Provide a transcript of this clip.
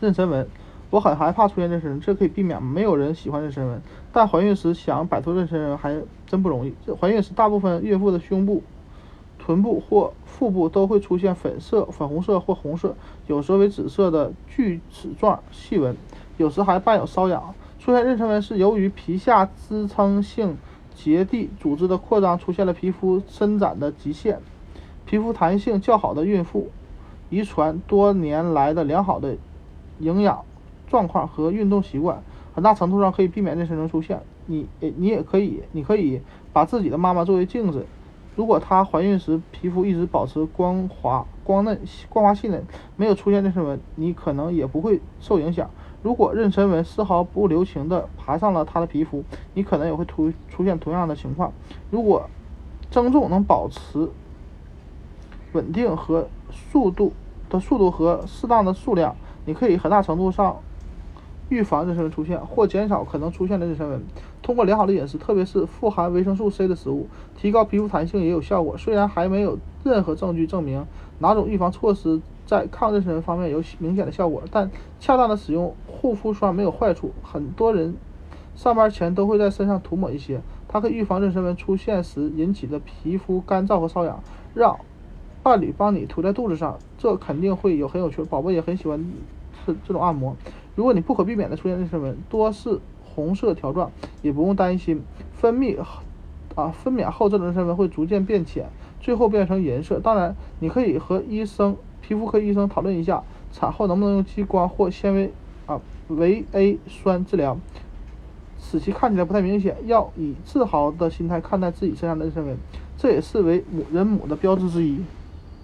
妊娠纹，我很害怕出现妊娠纹，这可以避免？没有人喜欢妊娠纹，但怀孕时想摆脱妊娠纹还真不容易。这怀孕时，大部分孕妇的胸部、臀部或腹部都会出现粉色、粉红色或红色，有时候为紫色的锯齿状细纹，有时还伴有瘙痒。出现妊娠纹是由于皮下支撑性结缔组织的扩张出现了皮肤伸展的极限。皮肤弹性较好的孕妇，遗传多年来的良好的营养状况和运动习惯，很大程度上可以避免妊娠纹出现。你你也可以，你可以把自己的妈妈作为镜子，如果她怀孕时皮肤一直保持光滑、光嫩、光滑细嫩，没有出现妊娠纹，你可能也不会受影响。如果妊娠纹丝毫不留情地爬上了她的皮肤，你可能也会出出现同样的情况。如果增重能保持稳定和速度的速度和适当的数量，你可以很大程度上预防妊娠纹出现或减少可能出现的妊娠纹。通过良好的饮食，特别是富含维生素 C 的食物，提高皮肤弹性也有效果。虽然还没有任何证据证明哪种预防措施在抗妊娠纹方面有明显的效果，但恰当的使用护肤霜没有坏处。很多人上班前都会在身上涂抹一些，它可以预防妊娠纹出现时引起的皮肤干燥和瘙痒。让伴侣帮你涂在肚子上，这肯定会有很有趣，宝宝也很喜欢这这种按摩。如果你不可避免的出现妊娠纹，多是红色条状，也不用担心。分泌啊分娩后，这种妊娠纹会逐渐变浅，最后变成银色。当然，你可以和医生、皮肤科医生讨论一下，产后能不能用激光或纤维啊维 A 酸治疗，使其看起来不太明显。要以自豪的心态看待自己身上的妊娠纹，这也是为母人母的标志之一。